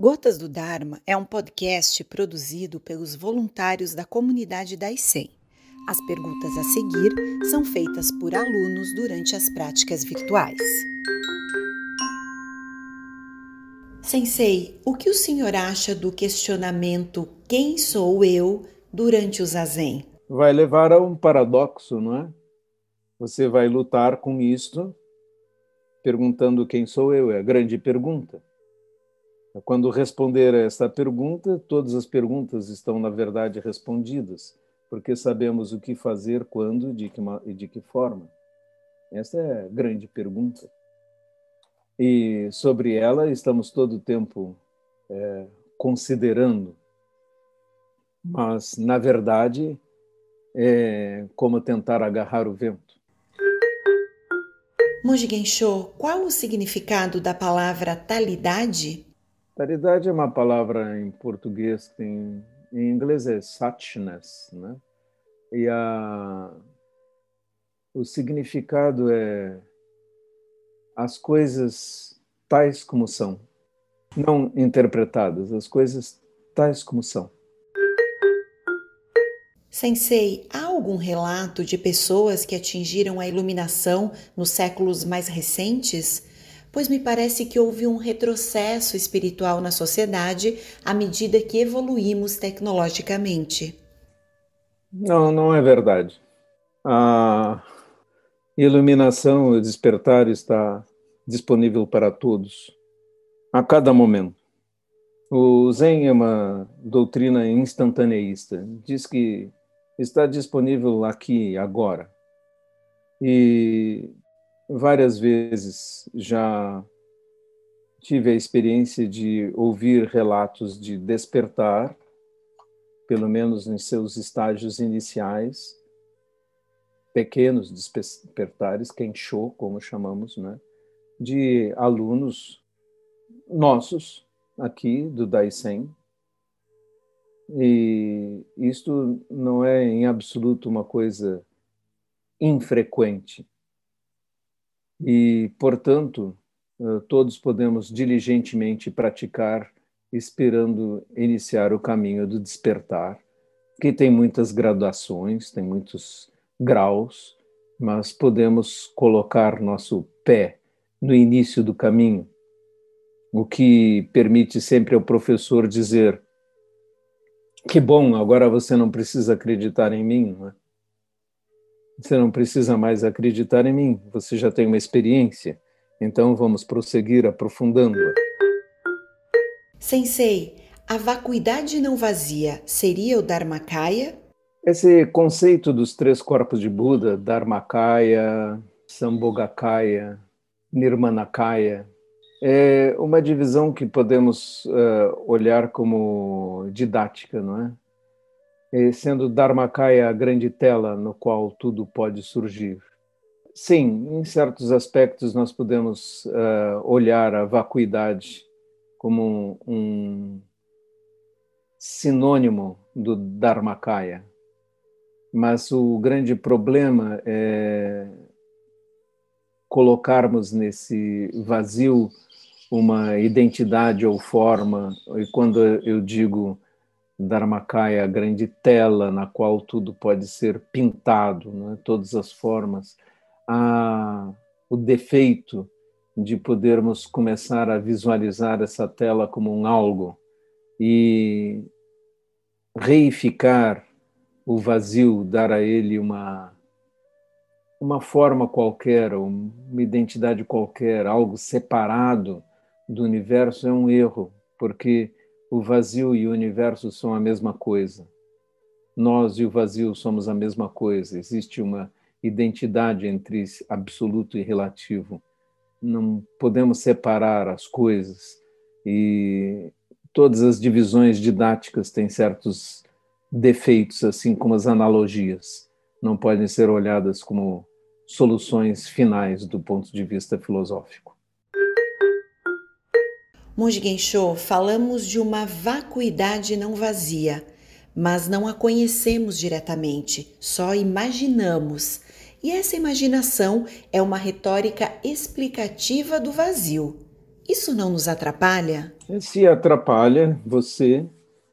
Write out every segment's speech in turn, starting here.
Gotas do Dharma é um podcast produzido pelos voluntários da comunidade da ICEM. As perguntas a seguir são feitas por alunos durante as práticas virtuais. Sensei, o que o senhor acha do questionamento quem sou eu durante o zazen? Vai levar a um paradoxo, não é? Você vai lutar com isto perguntando quem sou eu, é a grande pergunta. Quando responder a esta pergunta, todas as perguntas estão, na verdade, respondidas, porque sabemos o que fazer, quando de que, e de que forma. Esta é a grande pergunta. E sobre ela estamos todo o tempo é, considerando, mas, na verdade, é como tentar agarrar o vento. Monge Gensho, qual o significado da palavra talidade? Caridade é uma palavra em português que tem, em inglês é suchness, né? E a, o significado é as coisas tais como são, não interpretadas, as coisas tais como são. Sensei, há algum relato de pessoas que atingiram a iluminação nos séculos mais recentes? Pois me parece que houve um retrocesso espiritual na sociedade à medida que evoluímos tecnologicamente. Não, não é verdade. A iluminação, o despertar está disponível para todos, a cada momento. O Zen é uma doutrina instantaneísta, diz que está disponível aqui, agora. E várias vezes já tive a experiência de ouvir relatos de despertar, pelo menos em seus estágios iniciais, pequenos despertares, kensho, como chamamos, né, de alunos nossos aqui do Daisen. E isto não é em absoluto uma coisa infrequente e, portanto, eh, todos podemos diligentemente praticar, esperando iniciar o caminho do despertar, que tem muitas graduações, tem muitos graus, mas podemos colocar nosso pé no início do caminho, o que permite sempre ao professor dizer: Que bom, agora você não precisa acreditar em mim, não é? Você não precisa mais acreditar em mim, você já tem uma experiência. Então vamos prosseguir aprofundando-a. Sensei, a vacuidade não vazia seria o Dharmakaya? Esse conceito dos três corpos de Buda, Dharmakaya, Sambhogakaya, Nirmanakaya, é uma divisão que podemos uh, olhar como didática, não é? Sendo Dharmakaya a grande tela no qual tudo pode surgir. Sim, em certos aspectos nós podemos uh, olhar a vacuidade como um, um sinônimo do Dharmakaya, mas o grande problema é colocarmos nesse vazio uma identidade ou forma, e quando eu digo Dharmakaya, a grande tela na qual tudo pode ser pintado, né? todas as formas, há o defeito de podermos começar a visualizar essa tela como um algo e reificar o vazio, dar a ele uma uma forma qualquer, uma identidade qualquer, algo separado do universo é um erro, porque o vazio e o universo são a mesma coisa. Nós e o vazio somos a mesma coisa. Existe uma identidade entre absoluto e relativo. Não podemos separar as coisas e todas as divisões didáticas têm certos defeitos, assim como as analogias. Não podem ser olhadas como soluções finais do ponto de vista filosófico. Monge Gensho, falamos de uma vacuidade não vazia, mas não a conhecemos diretamente, só imaginamos. E essa imaginação é uma retórica explicativa do vazio. isso não nos atrapalha? Se atrapalha você,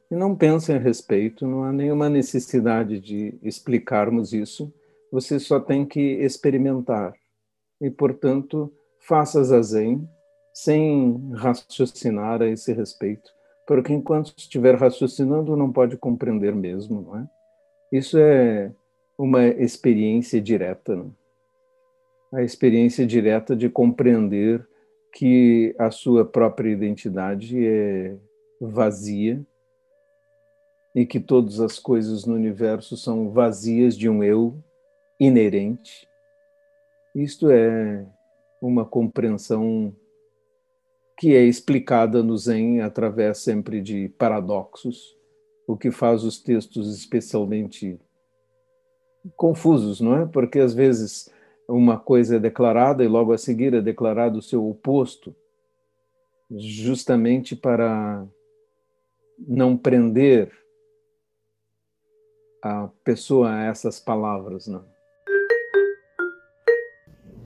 não pense a respeito, não há nenhuma necessidade de explicarmos isso, você só tem que experimentar. E, portanto, faça zazen sem raciocinar a esse respeito, porque enquanto estiver raciocinando não pode compreender mesmo, não é? Isso é uma experiência direta, não? a experiência direta de compreender que a sua própria identidade é vazia e que todas as coisas no universo são vazias de um eu inerente. Isto é uma compreensão que é explicada no Zen através sempre de paradoxos, o que faz os textos especialmente confusos, não é? Porque às vezes uma coisa é declarada e logo a seguir é declarado o seu oposto, justamente para não prender a pessoa a essas palavras, não?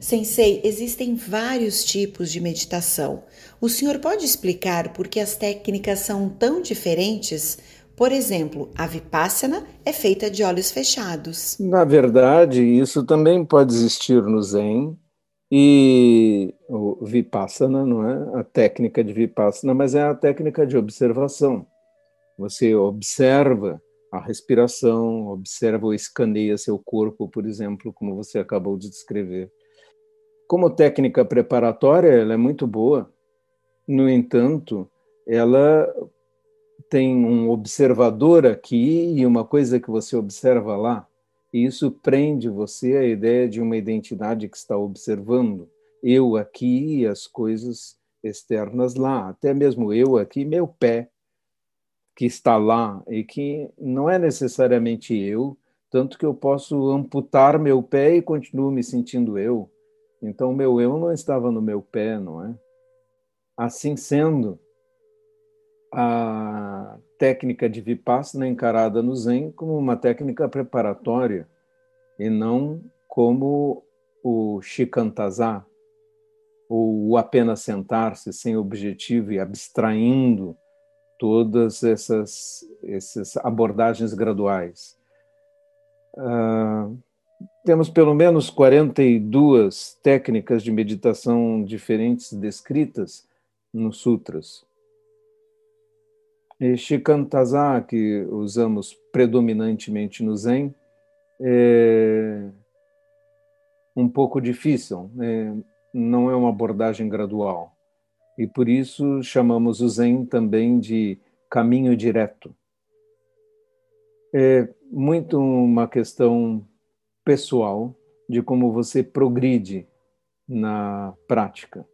Sensei, existem vários tipos de meditação. O senhor pode explicar por que as técnicas são tão diferentes? Por exemplo, a Vipassana é feita de olhos fechados. Na verdade, isso também pode existir no Zen e o Vipassana não é a técnica de Vipassana, mas é a técnica de observação. Você observa a respiração, observa ou escaneia seu corpo, por exemplo, como você acabou de descrever. Como técnica preparatória, ela é muito boa. No entanto, ela tem um observador aqui e uma coisa que você observa lá. E isso prende você à ideia de uma identidade que está observando. Eu aqui e as coisas externas lá. Até mesmo eu aqui, meu pé, que está lá e que não é necessariamente eu, tanto que eu posso amputar meu pé e continuo me sentindo eu. Então, meu eu não estava no meu pé, não é? Assim sendo, a técnica de Vipassana encarada no Zen como uma técnica preparatória e não como o Shikantaza, ou apenas sentar-se sem objetivo e abstraindo todas essas, essas abordagens graduais. Uh, temos pelo menos 42 técnicas de meditação diferentes descritas nos sutras. E Shikantaza, que usamos predominantemente no Zen, é um pouco difícil, é, não é uma abordagem gradual. E por isso chamamos o Zen também de caminho direto. É muito uma questão pessoal de como você progride na prática.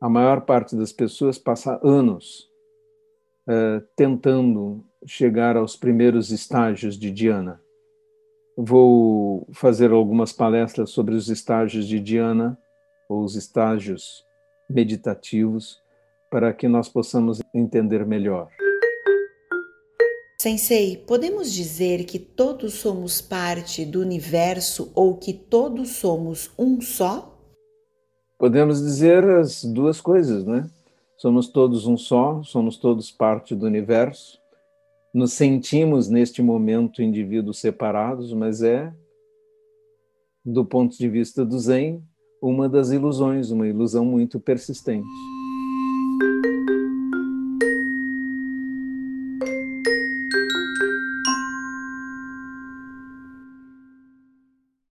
A maior parte das pessoas passa anos uh, tentando chegar aos primeiros estágios de Dhyana. Vou fazer algumas palestras sobre os estágios de Dhyana, ou os estágios meditativos, para que nós possamos entender melhor. Sensei, podemos dizer que todos somos parte do universo ou que todos somos um só? Podemos dizer as duas coisas, né? Somos todos um só, somos todos parte do universo. Nos sentimos neste momento indivíduos separados, mas é, do ponto de vista do Zen, uma das ilusões, uma ilusão muito persistente.